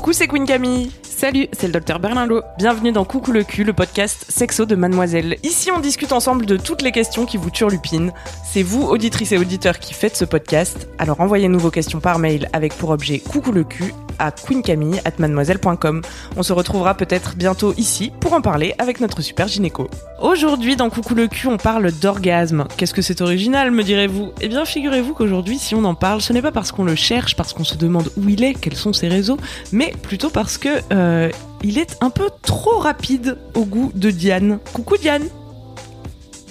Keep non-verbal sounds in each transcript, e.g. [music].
Coucou, c'est Queen Camille. Salut, c'est le docteur Berlinlot. Bienvenue dans Coucou le cul, le podcast sexo de Mademoiselle. Ici, on discute ensemble de toutes les questions qui vous turlupinent. C'est vous, auditrices et auditeurs, qui faites ce podcast. Alors envoyez-nous vos questions par mail avec pour objet Coucou le cul à queencamille@mademoiselle.com. On se retrouvera peut-être bientôt ici pour en parler avec notre super gynéco. Aujourd'hui, dans Coucou le cul, on parle d'orgasme. Qu'est-ce que c'est original, me direz-vous? Eh bien, figurez-vous qu'aujourd'hui, si on en parle, ce n'est pas parce qu'on le cherche, parce qu'on se demande où il est, quels sont ses réseaux, mais plutôt parce que euh, il est un peu trop rapide au goût de Diane. Coucou Diane.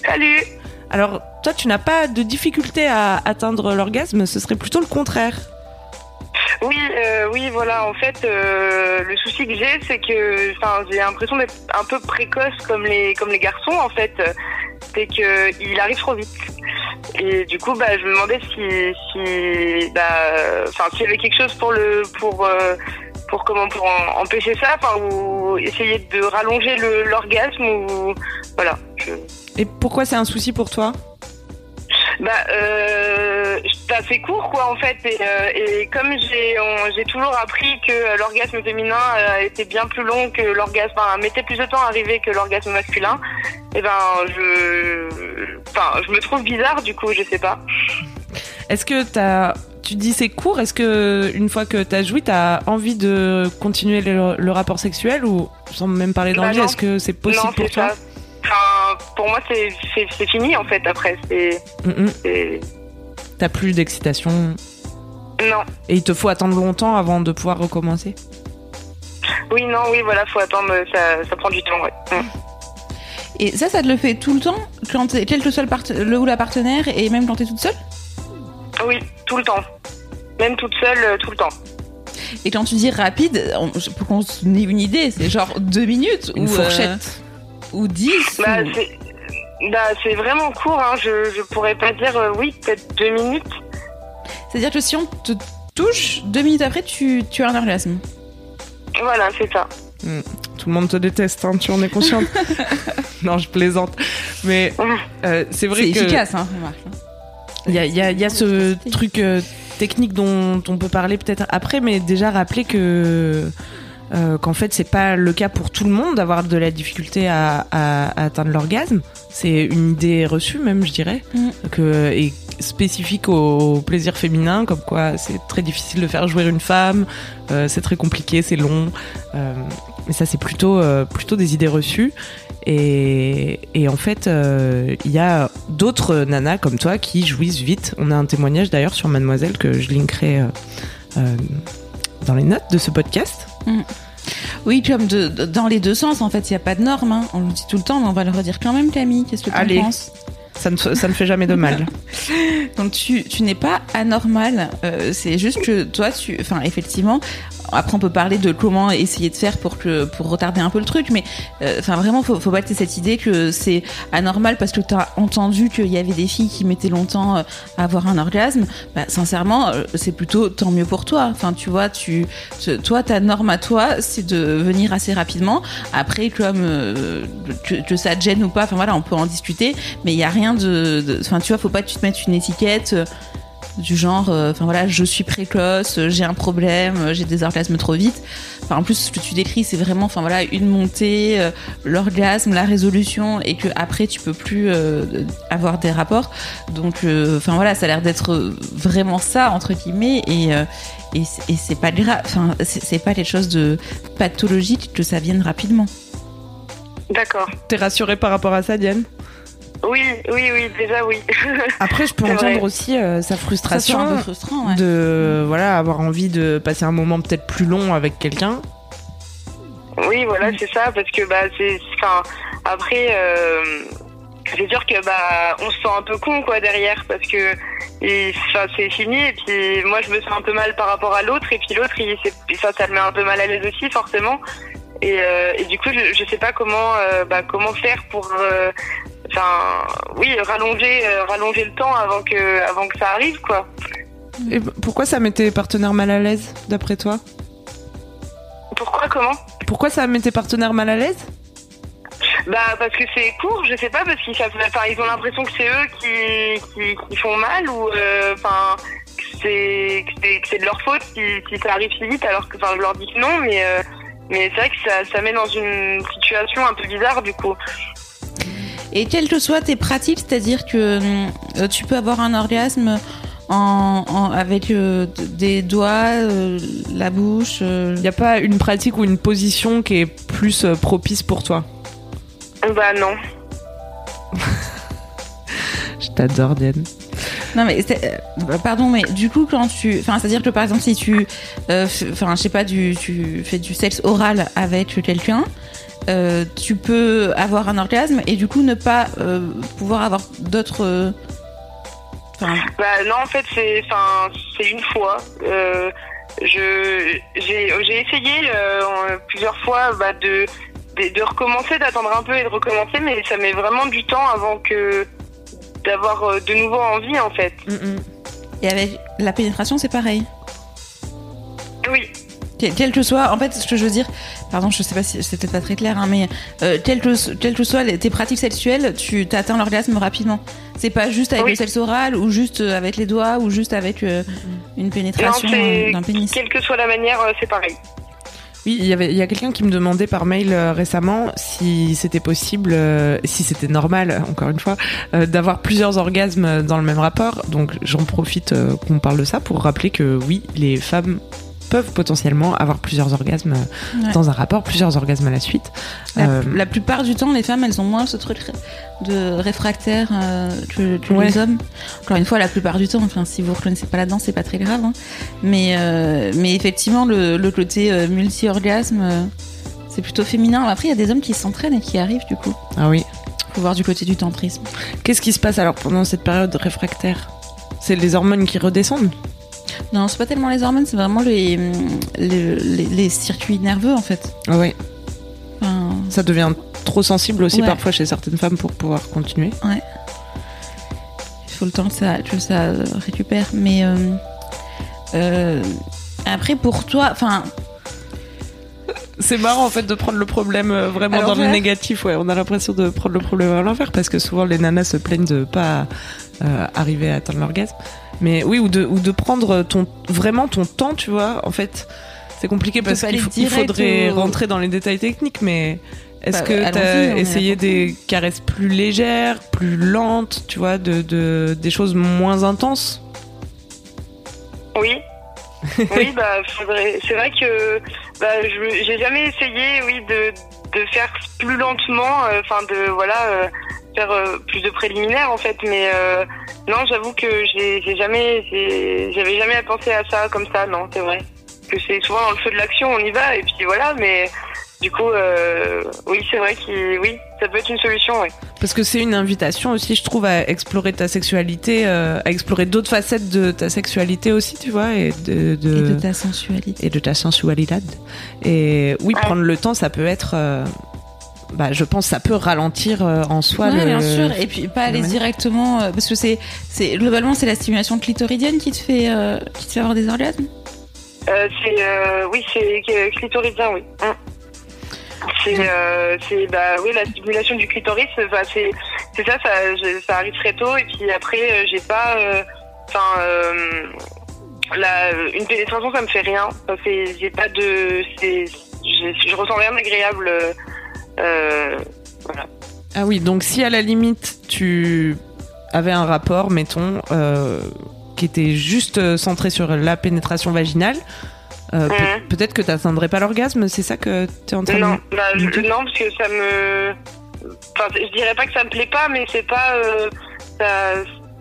Salut. Alors, toi, tu n'as pas de difficulté à atteindre l'orgasme, ce serait plutôt le contraire. Oui, euh, oui, voilà. En fait, euh, le souci que j'ai, c'est que, enfin, j'ai l'impression d'être un peu précoce comme les, comme les garçons. En fait, c'est que il arrive trop vite. Et du coup, bah, je me demandais si, si, bah, enfin, s'il y avait quelque chose pour le, pour, euh, pour comment, pour en- empêcher ça, enfin, ou essayer de rallonger l'orgasme, ou voilà. Je... Et pourquoi c'est un souci pour toi? Bah, euh, c'est assez court, quoi, en fait. Et, euh, et comme j'ai toujours appris que euh, l'orgasme féminin euh, était bien plus long que l'orgasme, enfin, mettait plus de temps à arriver que l'orgasme masculin, et ben, je, enfin, je me trouve bizarre, du coup, je sais pas. Est-ce que t'as, tu dis c'est court, est-ce que une fois que t'as joui, t'as envie de continuer le, le rapport sexuel ou sans même parler Bah d'envie, est-ce que c'est possible non, pour toi? ça. Enfin, pour moi, c'est fini, en fait, après. C'est. Mm. T'as plus d'excitation Non. et il te faut attendre longtemps avant de pouvoir recommencer Oui, non, oui, voilà, faut attendre, ça, ça prend du temps, ouais. Mm. Et ça, ça te le fait tout le temps, quand t'es- quel que soit le, part- le ou la partenaire, et même quand t'es toute seule Oui, tout le temps. Même toute seule, euh, tout le temps. Et quand tu dis rapide, on- pour qu'on se ait une idée, c'est genre deux minutes Une ou, fourchette. euh, ou dix Bah, ou- c'est bah, c'est vraiment court, hein. je, je pourrais pas dire euh, oui, peut-être deux minutes. C'est-à-dire que si on te touche, deux minutes après, tu, tu as un orgasme. Voilà, c'est ça. Tout le monde te déteste, hein, tu en es consciente [laughs] Non, je plaisante. Mais euh, c'est vrai C'est que efficace, hein, il y a, il y a- il y a ce truc euh, technique dont on peut parler peut-être après, mais déjà rappeler que euh, qu'en fait c'est pas le cas pour tout le monde d'avoir de la difficulté à, à- à atteindre l'orgasme. C'est une idée reçue même, je dirais, Mm. que et spécifique au plaisir féminin, comme quoi c'est très difficile de faire jouer une femme, euh, c'est très compliqué, c'est long. Euh, mais ça c'est plutôt euh, plutôt des idées reçues. Et, et en fait, il y a d'autres nanas comme toi qui jouissent vite. On a un témoignage d'ailleurs sur Mademoiselle que je linkerai dans les notes de ce podcast. Oui, comme de, de- dans les deux sens, en fait, il n'y a pas de norme. hein. On le dit tout le temps, mais on va le redire quand même, Camille. Qu'est-ce que tu penses Ça ne, ça ne fait jamais de mal. [laughs] Donc tu, tu n'es pas anormal, euh, c'est juste que toi, tu, enfin effectivement, après on peut parler de comment essayer de faire pour que pour retarder un peu le truc, mais euh, enfin vraiment faut, faut t'aies cette idée que c'est anormal parce que t'as entendu qu'il y avait des filles qui mettaient longtemps euh, à avoir un orgasme. Bah, sincèrement, euh, c'est plutôt tant mieux pour toi. Enfin tu vois, tu, toi ta norme à toi, c'est de venir assez rapidement. Après comme euh, que, que ça te gêne ou pas, enfin voilà, on peut en discuter, mais il y a rien de, enfin tu vois, faut pas que tu te mettes une étiquette du genre, euh, enfin voilà, je suis précoce, euh, j'ai un problème, euh, j'ai des orgasmes trop vite. Enfin en plus ce que tu décris, c'est vraiment, enfin voilà, une montée, euh, l'orgasme, la résolution, et que après tu peux plus euh, avoir des rapports. Donc, euh, enfin voilà, ça a l'air d'être vraiment ça entre guillemets, et euh, et c'est- et c'est pas grave, enfin c'est pas quelque chose de pathologique que ça vienne rapidement. D'accord. T'es rassurée par rapport à ça, Diane? Oui, oui, oui, déjà oui. [laughs] Après, je peux entendre vrai. aussi euh, sa frustration un peu frustrant, ouais. de voilà avoir envie de passer un moment peut-être plus long avec quelqu'un. Oui, voilà, c'est ça, parce que bah c'est, enfin, après, euh, c'est sûr que bah on se sent un peu con quoi derrière, parce que enfin, c'est fini et puis moi je me sens un peu mal par rapport à l'autre et puis l'autre il ça ça le met un peu mal à l'aise aussi forcément et, euh, et du coup je, je sais pas comment euh, bah, comment faire pour euh, enfin oui rallonger euh, rallonger le temps avant que avant que ça arrive quoi. Et pourquoi ça met tes partenaires mal à l'aise, d'après toi? Pourquoi comment? Pourquoi ça met tes partenaires mal à l'aise? Bah parce que c'est court, je sais pas, parce qu'ils savent, enfin, ils ont l'impression que c'est eux qui, qui, qui font mal ou euh, enfin que c'est que de leur faute si, si ça arrive si vite alors que enfin je leur dis que non mais euh, mais c'est vrai que ça, ça met dans une situation un peu bizarre du coup. Et quelles que soient tes pratiques, c'est-à-dire que euh, tu peux avoir un orgasme en, en- avec euh, des doigts, euh, la bouche. euh, Il n'y a pas une pratique ou une position qui est plus euh, propice pour toi? Bah non. [laughs] Je t'adore, Diane. Non mais euh, pardon mais du coup quand tu enfin c'est à dire que par exemple si tu euh, enfin je sais pas tu fais du sexe oral avec quelqu'un euh, tu peux avoir un orgasme et du coup ne pas euh, pouvoir avoir d'autres Bah non en fait c'est c'est une fois. Je j'ai j'ai essayé plusieurs fois bah, de de recommencer, d'attendre un peu et de recommencer, mais ça met vraiment du temps avant que d'avoir euh, de nouveau envie en fait. et avec la pénétration c'est pareil Oui. Quel, que soit, en fait, ce que je veux dire, pardon, je sais pas si c'est peut-être pas très clair, hein, mais euh, quel que, quel que soit tes pratiques sexuelles, tu atteins l'orgasme rapidement. C'est pas juste avec Oui. le sexe oral ou juste euh, avec les doigts ou juste avec euh, une Non, pénétration c'est d'un pénis. quelle que soit la manière, c'est pareil. Oui, il y avait, il y a quelqu'un qui me demandait par mail euh, récemment si c'était possible, euh, si c'était normal, encore une fois, euh, d'avoir plusieurs orgasmes dans le même rapport. Donc j'en profite qu'on parle de ça pour rappeler que oui, les femmes peuvent potentiellement avoir plusieurs orgasmes euh, Ouais. dans un rapport, plusieurs orgasmes à la suite. La, Euh, la plupart du temps, les femmes, elles ont moins ce truc de réfractaire euh, que, que Ouais. les hommes. Encore une fois, la plupart du temps, enfin, si vous reconnaissez pas là-dedans, c'est pas très grave. hein. Mais, euh, mais effectivement, le, le côté multi-orgasme, c'est plutôt féminin. Après, il y a des hommes qui s'entraînent et qui arrivent, du coup. Ah oui. Faut voir du côté du tantrisme. Qu'est-ce qui se passe alors pendant cette période réfractaire? C'est les hormones qui redescendent? Non, c'est pas tellement les hormones, c'est vraiment les, les, les- les circuits nerveux, en fait. Ah oui. Enfin, Ça devient trop sensible aussi Ouais. parfois chez certaines femmes pour pouvoir continuer. il faut le temps que ça, que ça récupère. Mais euh, euh, après, pour toi, enfin, C'est marrant en fait de prendre le problème euh, vraiment dans le négatif. Ouais, on a l'impression de prendre le problème à l'envers parce que souvent les nanas se plaignent de pas euh, arriver à atteindre l'orgasme. Mais oui, ou de ou de prendre ton vraiment ton temps, tu vois. En fait, c'est compliqué parce qu'il il faudrait au- rentrer dans les détails techniques. Mais est-ce Bah, que t'as est essayé des caresses plus légères, plus lentes, tu vois, de, de des choses moins intenses? Oui. [laughs] oui, bah, faudrait... c'est vrai que bah, je j'ai jamais essayé, oui, de, de faire plus lentement, euh, enfin de voilà, euh, faire euh, plus de préliminaires en fait, mais non, j'avoue que j'ai jamais, j'avais jamais pensé à ça comme ça, non, c'est vrai. Que c'est souvent dans le feu de l'action, on y va et puis voilà, mais du coup, oui, c'est vrai que oui, ça peut être une solution, oui. Parce que c'est une invitation aussi, je trouve, à explorer ta sexualité, euh, à explorer d'autres facettes de ta sexualité aussi, tu vois, et de, de, et de ta sensualité. et de ta sensualité. Et oui, Ouais. prendre le temps, ça peut être, euh, bah, je pense, ça peut ralentir euh, en soi le. bien sûr. Et puis pas aller manière. directement, euh, parce que c'est, c'est globalement c'est la stimulation clitoridienne qui te fait, euh, qui te fait avoir des orgasmes? Euh, c'est euh, oui, c'est euh, clitoridien, oui. Hum. C'est euh, bah oui la stimulation du clitoris, c'est ça, ça ça arrive très tôt et puis après euh, j'ai pas euh, enfin euh, une pénétration ça me fait rien. J'ai pas de je, ressens rien d'agréable. euh. Ah oui, donc si à la limite tu avais un rapport, mettons, qui était juste centré sur la pénétration vaginale, euh, Mhm. peut-être que tu n'atteindrais pas l'orgasme, c'est ça que tu es en train de Non, bah, je- non, parce que ça me. Enfin, je dirais pas que ça me plaît pas, mais c'est pas. euh, ça...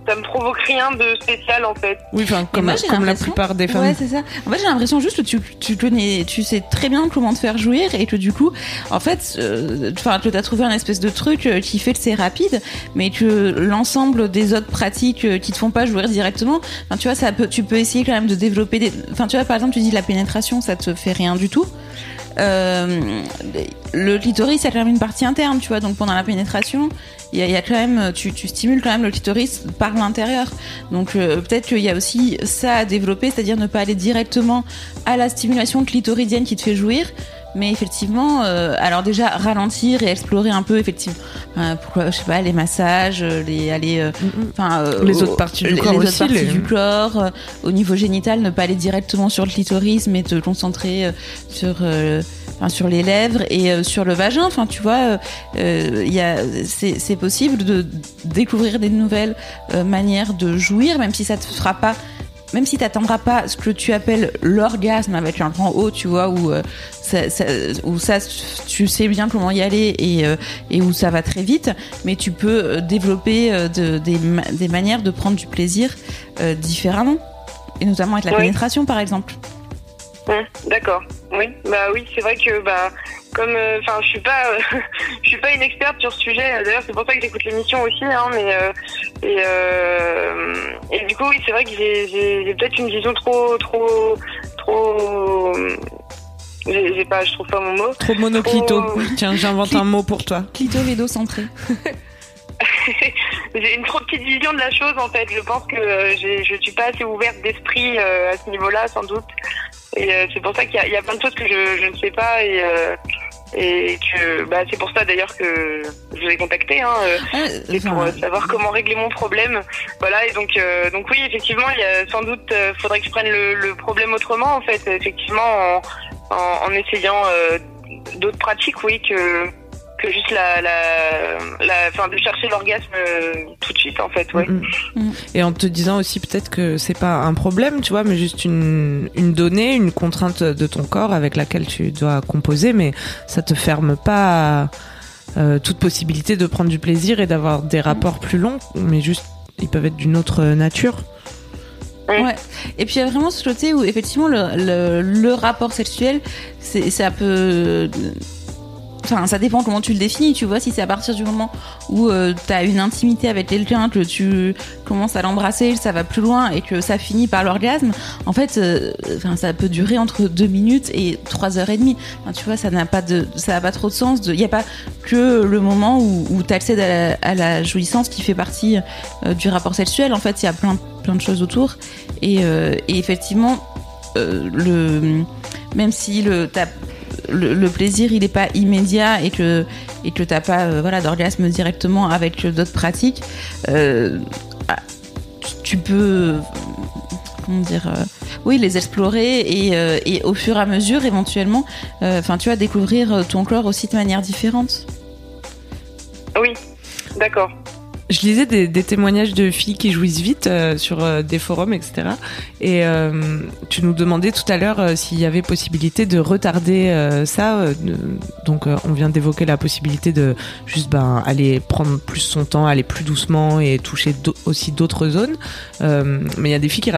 ça me provoque rien de spécial en fait. Oui, enfin comme, moi, j'ai comme la plupart des femmes. Ouais, c'est ça. En fait, j'ai l'impression juste que tu, tu connais, tu sais très bien comment te faire jouir et que du coup, en fait, euh, enfin, que t'as trouvé un espèce de truc euh, qui fait que c'est rapide, mais que l'ensemble des autres pratiques euh, qui te font pas jouir directement, enfin, tu vois, ça peut, tu peux essayer quand même de développer des, enfin, tu vois, par exemple, tu dis la pénétration, ça te fait rien du tout. Euh, le clitoris, c'est quand même une partie interne, tu vois, donc pendant la pénétration, il y a, a quand même, tu, tu stimules quand même le clitoris par l'intérieur. Donc euh, peut-être qu'il y a aussi ça à développer, c'est-à-dire ne pas aller directement à la stimulation clitoridienne qui te fait jouir, mais effectivement, euh, alors déjà ralentir et explorer un peu effectivement, euh, pourquoi je sais pas les massages, euh, les aller, euh, enfin euh, Les au- autres parties du les- corps les autres aussi, parties les- du corps, au niveau génital, ne pas aller directement sur le clitoris, mais te concentrer sur enfin, sur les lèvres et sur le vagin. Enfin, tu vois, il y a, c'est, possible de découvrir des nouvelles manières de jouir, même si ça te fera pas. Même si t'attendras pas ce que tu appelles l'orgasme avec un grand O, tu vois, où, euh, ça, ça- où ça, tu sais bien comment y aller et, euh, et où ça va très vite, mais tu peux euh, développer euh, de- des, ma- des manières de prendre du plaisir différemment, et notamment avec la Oui. pénétration, par exemple. Hum, D'accord. Oui, bah oui, c'est vrai que bah comme euh, enfin je suis pas euh, [laughs] je suis pas une experte sur ce sujet. D'ailleurs, c'est pour ça que j'écoute l'émission aussi hein, mais euh, et euh, et du coup, oui, c'est vrai que j'ai j'ai j'ai peut-être une vision trop trop trop j'ai j'ai pas je trouve pas mon mot. Trop monoclito. Trop- [laughs] Tiens, j'invente un mot pour toi. Clitorido-centré. [laughs] j'ai une trop petite vision de la chose en fait. Je pense que euh, j'ai- je suis pas assez ouverte d'esprit euh, à ce niveau-là sans doute. Et euh, c'est pour ça qu'il y, a- il y a plein de choses que je, je ne sais pas et euh, et que bah c'est pour ça d'ailleurs que je vous ai contacté hein, euh, c'est pour euh, savoir comment régler mon problème. Voilà et donc euh, donc oui effectivement il y a sans doute euh, faudrait que je prenne le, le problème autrement en fait effectivement en, en, en essayant euh, d'autres pratiques oui que que juste la la la enfin de chercher l'orgasme euh, tout de suite en fait ouais. Et en te disant aussi peut-être que c'est pas un problème, tu vois, mais juste une, une donnée, une contrainte de ton corps avec laquelle tu dois composer, mais ça te ferme pas à, euh, toute possibilité de prendre du plaisir et d'avoir des rapports plus longs, mais juste ils peuvent être d'une autre nature. Ouais. Et puis il y a vraiment ce côté où effectivement le, le, le rapport sexuel, c'est ça peut. Enfin, ça dépend comment tu le définis, tu vois. Si c'est à partir du moment où euh, tu as une intimité avec quelqu'un, que tu commences à l'embrasser, ça va plus loin et que ça finit par l'orgasme, en fait, euh, ça peut durer entre deux minutes et trois heures et demie. Tu vois, ça n'a pas de, ça n'a pas trop de sens. Il n'y a pas que le moment où, tu accèdes à la, jouissance qui fait partie euh, du rapport sexuel. En fait, il y a plein, plein de choses autour. Et, et effectivement, le, même si le, t'as- le, plaisir il est pas immédiat et que et que pas euh, voilà d'orgasme directement avec d'autres pratiques, euh, ah, tu- peux comment dire euh, oui les explorer et, euh, au fur et à mesure éventuellement euh, enfin tu vas découvrir ton corps aussi de manière différente. Oui, d'accord. Je lisais des, témoignages de filles qui jouissent vite euh, sur euh, des forums, etc. Et euh, tu nous demandais tout à l'heure s'il y avait possibilité de retarder ça. donc, on vient d'évoquer la possibilité de juste ben, aller prendre plus son temps, aller plus doucement et toucher aussi d'autres zones. Mais il y a des filles qui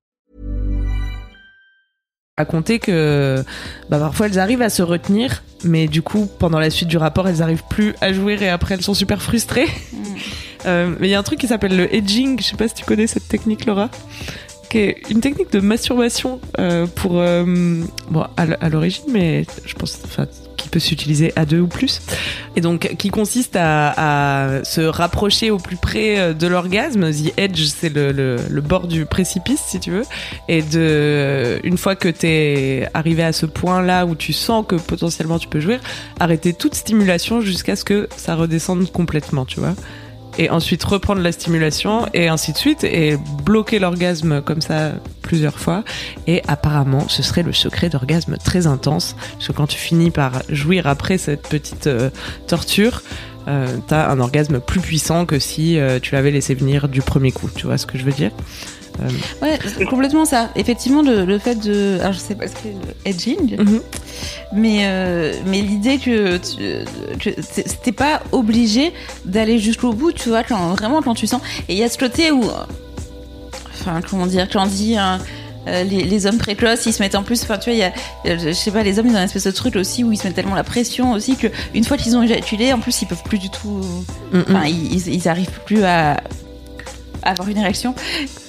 Raconté que bah, parfois elles arrivent à se retenir, mais du coup pendant la suite du rapport elles arrivent plus à jouir et après elles sont super frustrées. [laughs] Euh, mais il y a un truc qui s'appelle le edging, je sais pas si tu connais cette technique Laura, qui est une technique de masturbation euh, pour euh, bon à l'origine, mais je pense enfin qui peut s'utiliser à deux ou plus, et donc qui consiste à, se rapprocher au plus près euh, de l'orgasme. The edge, c'est le, le, bord du précipice si tu veux, et de une fois que t'es arrivé à ce point là où tu sens que potentiellement tu peux jouir, arrêter toute stimulation jusqu'à ce que ça redescende complètement, tu vois. Et ensuite reprendre la stimulation et ainsi de suite et bloquer l'orgasme comme ça plusieurs fois. Et apparemment ce serait le secret d'orgasme très intense parce que quand tu finis par jouir après cette petite euh, torture euh, t'as un orgasme plus puissant que si euh, tu l'avais laissé venir du premier coup. Tu vois ce que je veux dire? Ouais, c'est complètement ça. Effectivement, le, le fait de. Alors, je sais pas ce que le edging, Mhm. mais, euh, mais l'idée que, que c'était pas obligé d'aller jusqu'au bout, tu vois, quand, vraiment quand tu sens. Et il y a ce côté où. Enfin, comment dire, quand on dit. hein, euh, les, les hommes précoces, ils se mettent en plus. Enfin, tu vois, il y a, euh, je sais pas, les hommes, ils ont une espèce de truc aussi où ils se mettent tellement la pression aussi que une fois qu'ils ont éjaculé, en plus, ils peuvent plus du tout. Mm, Enfin, ils, ils, ils arrivent plus à avoir une érection.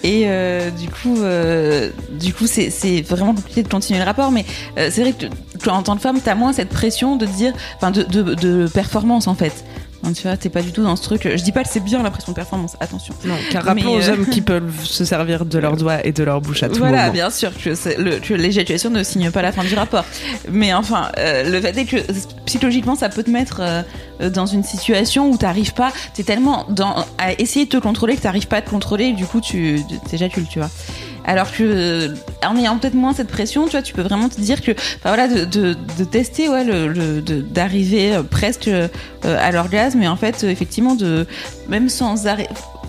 Et euh, du coup, euh, du coup, c'est vraiment compliqué de continuer le rapport. Mais euh, c'est vrai que en tant que femme, t'as moins cette pression de dire, enfin, de, de performance en fait. Hein, tu vois, t'es pas du tout dans ce truc. Je dis pas que c'est bien la pression de performance. Attention. non car rappelons aux euh, hommes qui peuvent se servir de leurs doigts et de leur bouche à tout Voilà, moment bien sûr que, le- que l'éjaculation ne signe pas la fin du rapport. Mais enfin, euh, le fait est que psychologiquement, ça peut te mettre euh, dans une situation où t'arrives pas, t'es tellement dans, à essayer de te contrôler que t'arrives pas à te contrôler et du coup, tu t'éjacules, tu vois. Alors que, euh, en ayant peut-être moins cette pression, tu vois, tu peux vraiment te dire que, enfin voilà, de, de, de tester, ouais, le, le- de- d'arriver euh, presque euh, à l'orgasme, et en fait, effectivement, de, même sans arrêt-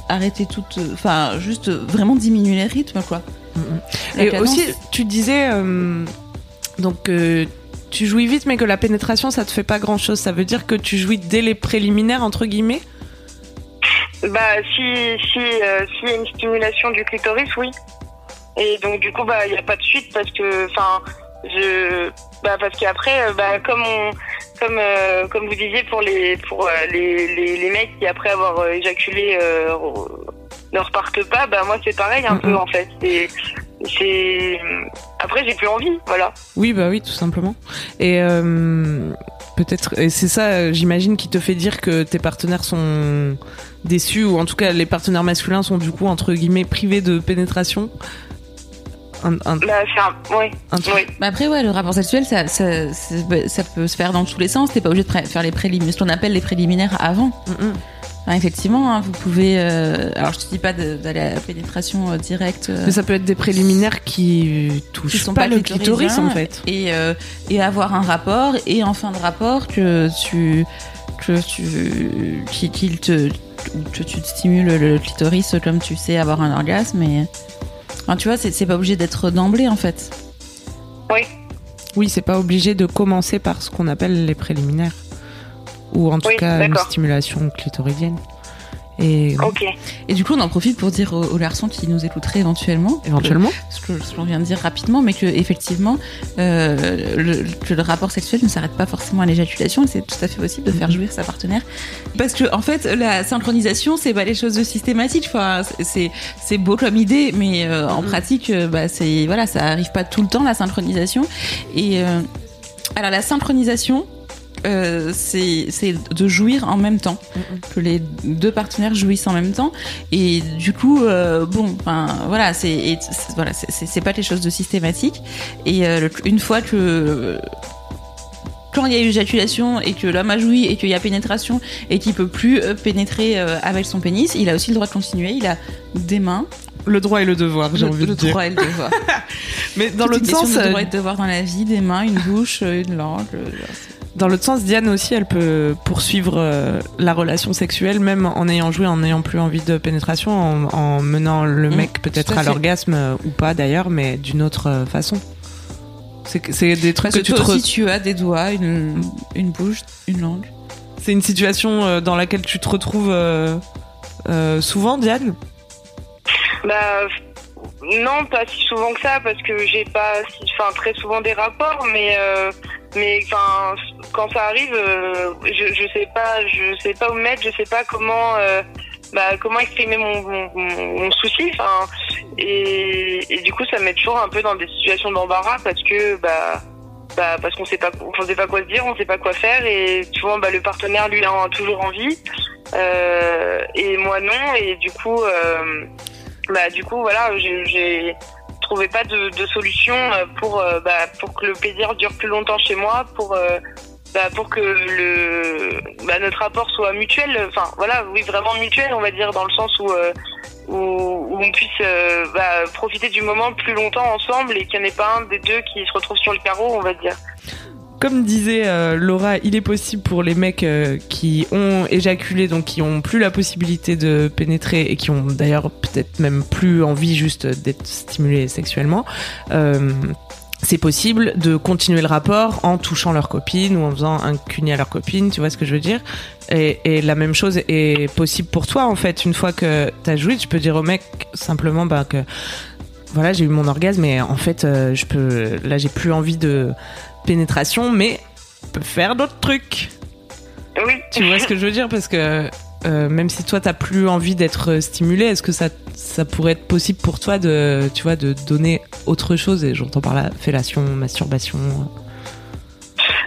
arrêter toute, enfin, juste vraiment diminuer les rythmes, quoi. Et cadence. aussi, tu disais euh, donc euh, tu jouis vite, mais que la pénétration, ça te fait pas grand chose. Ça veut dire que tu jouis dès les préliminaires entre guillemets? Bah, si, si, euh, s'il y a une stimulation du clitoris, oui. Et donc, du coup, bah, il n'y a pas de suite parce que, enfin, je, bah, parce qu'après, euh, bah, comme on, comme, euh, comme vous disiez pour les, pour euh, les, les, les mecs qui après avoir euh, éjaculé euh, ne repartent pas, bah, moi, c'est pareil un Mhm. peu, en fait. C'est, c'est, après, j'ai plus envie, voilà. Oui, bah oui, tout simplement. Et euh, peut-être, et c'est ça, j'imagine, qui te fait dire que tes partenaires sont déçus, ou en tout cas les partenaires masculins sont du coup entre guillemets privés de pénétration. Un, un- Bah, c'est un, ouais, un truc- oui. Bah après, ouais, le rapport sexuel, ça, ça, peut se faire dans tous les sens. T'es pas obligé de pré- faire les préliminaires, ce qu'on appelle les préliminaires avant. Mm. Enfin, effectivement, hein, vous pouvez. euh, alors, je te dis pas de- d'aller à la pénétration euh, directe. euh, Mais ça peut être des préliminaires qui qui touchent sont pas, pas le clitoris en fait. Et, euh, et avoir un rapport, et en fin de rapport, que tu. que tu. qu'il te. que tu te stimules le clitoris comme tu sais avoir un orgasme. Et. Enfin, tu vois, c'est c'est pas obligé d'être d'emblée en fait. Oui, c'est pas obligé de commencer par ce qu'on appelle les préliminaires. Ou en tout Oui, cas une stimulation clitoridienne. Et. Et du coup, on en profite pour dire aux, aux garçons qui nous écouteraient éventuellement, éventuellement. ce que, ce qu'on vient de dire rapidement, mais que effectivement, euh, le, que le rapport sexuel ne s'arrête pas forcément à l'éjaculation, et c'est tout à fait possible de faire jouir sa partenaire. Parce que en fait, la synchronisation, c'est pas les choses de systématique. Enfin, c'est- c'est beau comme idée, mais euh, en pratique, euh, bah, c'est voilà, ça arrive pas tout le temps la synchronisation. Et euh, alors la synchronisation. Euh, c'est de jouir en même temps que les deux partenaires jouissent en même temps et du coup euh, bon enfin voilà c'est voilà c'est- pas les choses de systématique et euh, le- une fois que quand il y a eu éjaculation et que l'homme a joui et qu'il y a pénétration et qu'il peut plus euh, pénétrer avec son pénis, il a aussi le droit de continuer. Il a des mains, Le droit et le devoir, j'ai le, envie le de dire. droit et le devoir. [laughs] Mais dans l'autre sens, euh, droit et de devoir dans la vie, des mains, une bouche, une langue. euh, dans l'autre sens, Diane aussi, elle peut poursuivre euh, la relation sexuelle même en ayant joué, en n'ayant plus envie de pénétration, en, en menant le Mm, mec peut-être à l'orgasme euh, ou pas d'ailleurs, mais d'une autre euh, façon. C'est des trucs Parce que que tu te toi re- aussi, tu as des doigts, une, une bouche, une langue. C'est une situation euh, dans laquelle tu te retrouves euh, euh, souvent, Diane? Bah non, pas si souvent que ça parce que j'ai pas, si- enfin très souvent des rapports, mais euh, mais enfin quand ça arrive, euh, je je sais pas, je sais pas où me mettre, je sais pas comment euh, bah comment exprimer mon mon, mon- souci, enfin et, et du coup ça me met toujours un peu dans des situations d'embarras parce que bah bah, parce qu'on sait pas on sait pas quoi se dire, on sait pas quoi faire et souvent bah le partenaire lui a toujours envie euh, et moi non et du coup euh, bah du coup voilà j'ai- trouvé pas de, de solution euh, pour euh, bah, pour que le plaisir dure plus longtemps chez moi pour euh, bah, pour que le bah, notre rapport soit mutuel. Enfin voilà, oui vraiment mutuel, on va dire dans le sens où où, où on puisse bah, profiter du moment plus longtemps ensemble et qu'il n'y en ait pas un des deux qui se retrouve sur le carreau, on va dire comme disait euh, Laura, il est possible pour les mecs euh, qui ont éjaculé, donc qui ont plus la possibilité de pénétrer et qui ont d'ailleurs peut-être même plus envie juste d'être stimulés sexuellement. Euh, c'est possible de continuer le rapport en touchant leur copine ou en faisant un cuni à leur copine, tu vois ce que je veux dire? Et, la même chose est possible pour toi en fait. Une fois que t'as joué, tu peux dire au mec simplement bah, que voilà j'ai eu mon orgasme, mais en fait je peux là j'ai plus envie de pénétration, mais peut faire d'autres trucs. Oui. Tu vois ce que je veux dire? Parce que euh, même si toi t'as plus envie d'être stimulé, est-ce que ça, ça pourrait être possible pour toi de, tu vois, de donner autre chose? Et j'entends par là fellation, masturbation.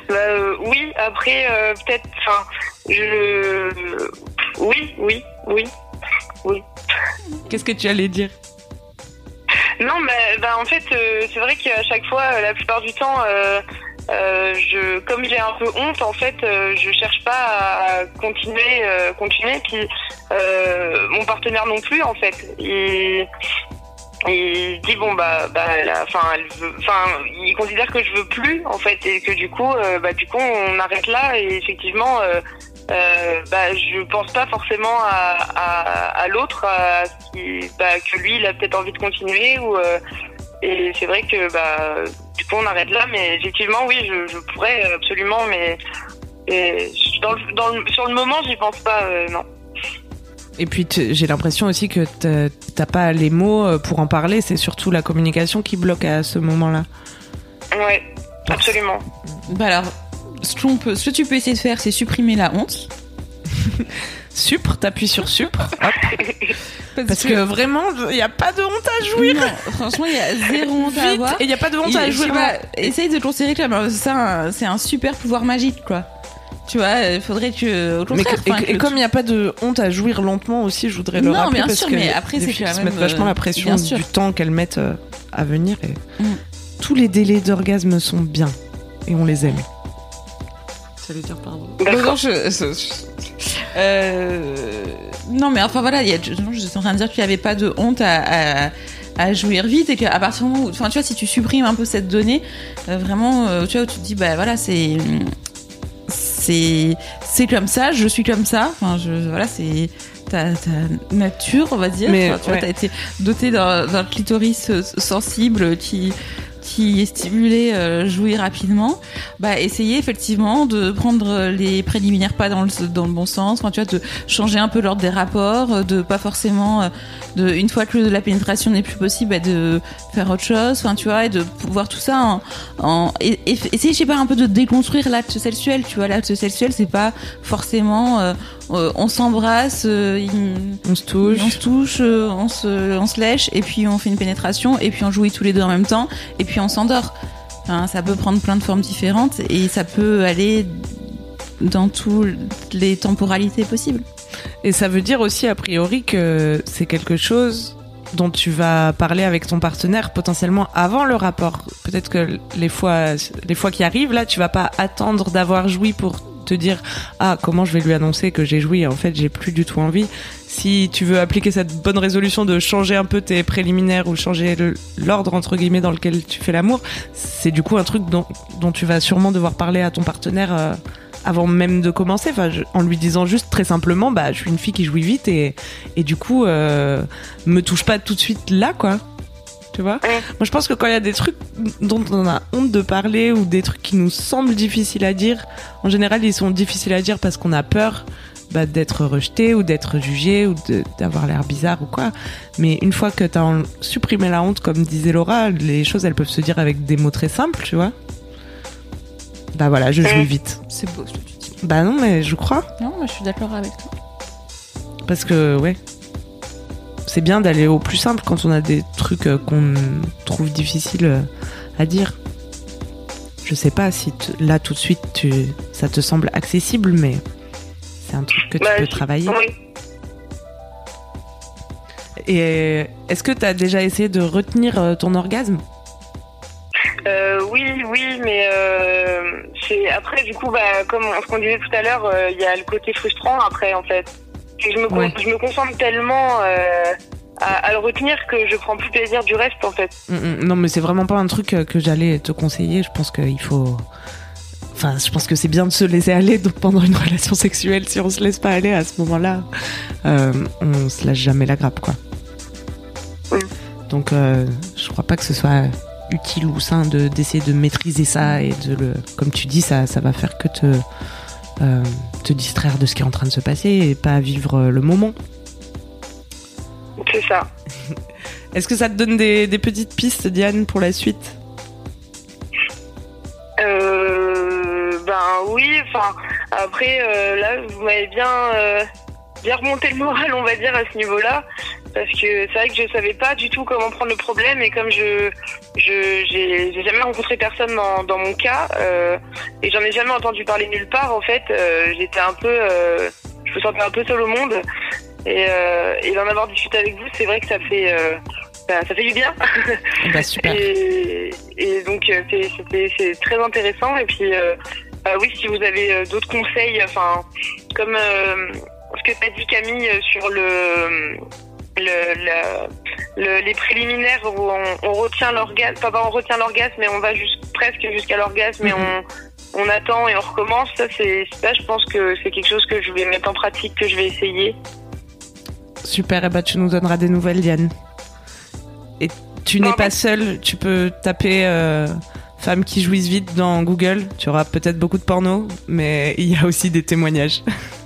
Bah, euh, oui, après euh, peut-être, enfin, je, oui, oui, oui, oui. Qu'est-ce que tu allais dire? Non, mais bah, en fait, c'est vrai qu'à chaque fois, la plupart du temps. Euh, je, comme j'ai un peu honte, en fait, euh, je cherche pas à continuer, euh, continuer. Puis mon partenaire non plus, en fait. Il, il dit bon bah bah enfin enfin il considère que je veux plus en fait et que du coup bah du coup on arrête là et effectivement euh, bah, je pense pas forcément à, à, à l'autre, bah, que lui il a peut-être envie de continuer ou et c'est vrai que bah du coup, on arrête là, mais effectivement, oui, je, je pourrais absolument, mais dans le, dans le, sur le moment, j'y pense pas, euh, non. Et puis j'ai l'impression aussi que t'as pas les mots euh, pour en parler, c'est surtout la communication qui bloque à ce moment-là. Ouais, absolument. Bah alors, ce, peut, ce que tu peux essayer de faire, c'est supprimer la honte. [laughs] Supre, t'appuies sur supre, hop. Parce, que, vraiment, il n'y a pas de honte à jouir. franchement, il y a zéro honte à avoir. Et il n'y a pas de honte à jouir. essaye de considérer que c'est un super pouvoir magique, quoi. Tu vois, il faudrait que. Au et, comme il n'y a pas de honte à jouir lentement aussi, je voudrais le non, rappeler. bien parce sûr, que mais après, c'est quand même. vachement la pression du temps qu'elles mettent euh, à venir. Et mm. Tous les délais d'orgasme sont bien. Et on les aime. Ça veut dire pardon. Non, je, euh, non, mais enfin voilà, y a, je suis en train de dire qu'il n'y avait pas de honte à, à, jouir vite et qu'à partir du moment où, enfin tu vois, si tu supprimes un peu cette donnée, euh, vraiment, euh, tu vois, tu te dis, bah voilà, c'est. C'est, c'est comme ça, je suis comme ça. Enfin, je, voilà, c'est ta, ta nature, on va dire. Mais, tu vois, t'as été doté d'un clitoris sensible qui, qui est stimulé euh, jouer rapidement, bah essayer effectivement de prendre les préliminaires pas dans le dans le bon sens, tu vois de changer un peu l'ordre des rapports, euh, de pas forcément euh, de une fois que la pénétration n'est plus possible, bah, de faire autre chose, enfin tu vois et de pouvoir tout ça en, en et, essayer je sais pas un peu de déconstruire l'acte sexuel, tu vois l'acte sexuel c'est pas forcément euh, on s'embrasse, on se touche, on se touche, on se on se lèche et puis on fait une pénétration et puis on jouit tous les deux en même temps et puis on s'endort. ça peut prendre plein de formes différentes et ça peut aller dans toutes les temporalités possibles. Et ça veut dire aussi, a priori, que c'est quelque chose dont tu vas parler avec ton partenaire potentiellement avant le rapport. Peut-être que les fois, les fois qui arrivent, là, tu vas pas attendre d'avoir joui pour te dire ah comment je vais lui annoncer que j'ai joui? En fait j'ai plus du tout envie si tu veux appliquer cette bonne résolution de changer un peu tes préliminaires ou changer l'ordre entre guillemets dans lequel tu fais l'amour, c'est du coup un truc dont, tu vas sûrement devoir parler à ton partenaire euh, avant même de commencer, en lui disant juste très simplement, bah, je suis une fille qui jouit vite et, et du coup, euh, me touche pas tout de suite là, quoi. Tu vois? Moi, je pense que quand il y a des trucs dont on a honte de parler ou des trucs qui nous semblent difficiles à dire, en général, ils sont difficiles à dire parce qu'on a peur bah, d'être rejeté ou d'être jugé ou d'avoir l'air bizarre ou quoi. Mais une fois que tu as supprimé la honte, comme disait Laura, les choses elles peuvent se dire avec des mots très simples, tu vois? Bah voilà, je joue vite. C'est beau ce que tu dis. Bah non, mais je crois. Non, mais je suis d'accord avec toi. Parce que, ouais. C'est bien d'aller au plus simple quand on a des trucs euh, qu'on trouve difficiles euh, à dire. Je sais pas si là tout de suite tu, ça te semble accessible, mais c'est un truc que tu bah, peux travailler. Et est-ce que tu as déjà essayé de retenir euh, ton orgasme? Euh, Oui, oui, mais euh, c'est après du coup, bah, comme ce qu'on disait tout à l'heure, euh, il y a le côté frustrant après en fait. Et je me con- Ouais. je me concentre tellement à, à le retenir que je prends plus plaisir du reste en fait. Mm, mm. Non, mais c'est vraiment pas un truc que j'allais te conseiller. Je pense qu'il faut. Enfin, je pense que c'est bien de se laisser aller donc, pendant une [laughs] relation sexuelle. Si on se laisse pas aller à ce moment-là, euh, on se lâche jamais la grappe, quoi. Donc, euh, je crois pas que ce soit utile ou sain de d'essayer de maîtriser ça et de le. Comme tu dis, ça, ça va faire que te euh, te distraire de ce qui est en train de se passer et pas vivre euh, le moment. C'est ça. [laughs] Est-ce que ça te donne des, des petites pistes, Diane, pour la suite? Euh, ben oui, enfin après euh, là vous m'avez bien bien remonté le moral on va dire à ce niveau-là parce que c'est vrai que je savais pas du tout comment prendre le problème et comme je je j'ai jamais rencontré personne dans, dans mon cas euh, et j'en ai jamais entendu parler nulle part en fait euh, j'étais un peu euh, je me sentais un peu seule au monde. Et, euh, et d'en avoir discuté avec vous c'est vrai que ça fait euh, ça, ça fait du bien. Bah super. [laughs] et, et donc euh, c'est- très intéressant. Et puis euh, bah oui si vous avez d'autres conseils enfin comme euh, ce que t'as dit Camille sur le le, la- le- les préliminaires où on, on retient l'orgasme enfin pas on retient l'orgasme mais on va juste presque jusqu'à l'orgasme et Mhm. on on attend et on recommence ça c'est ça je pense que c'est quelque chose que je vais mettre en pratique que je vais essayer Super, et bah tu nous donneras des nouvelles, Diane. Et tu n'es pas seule, tu peux taper euh, femmes qui jouissent vite dans Google. Tu auras peut-être beaucoup de porno, mais il y a aussi des témoignages. [laughs]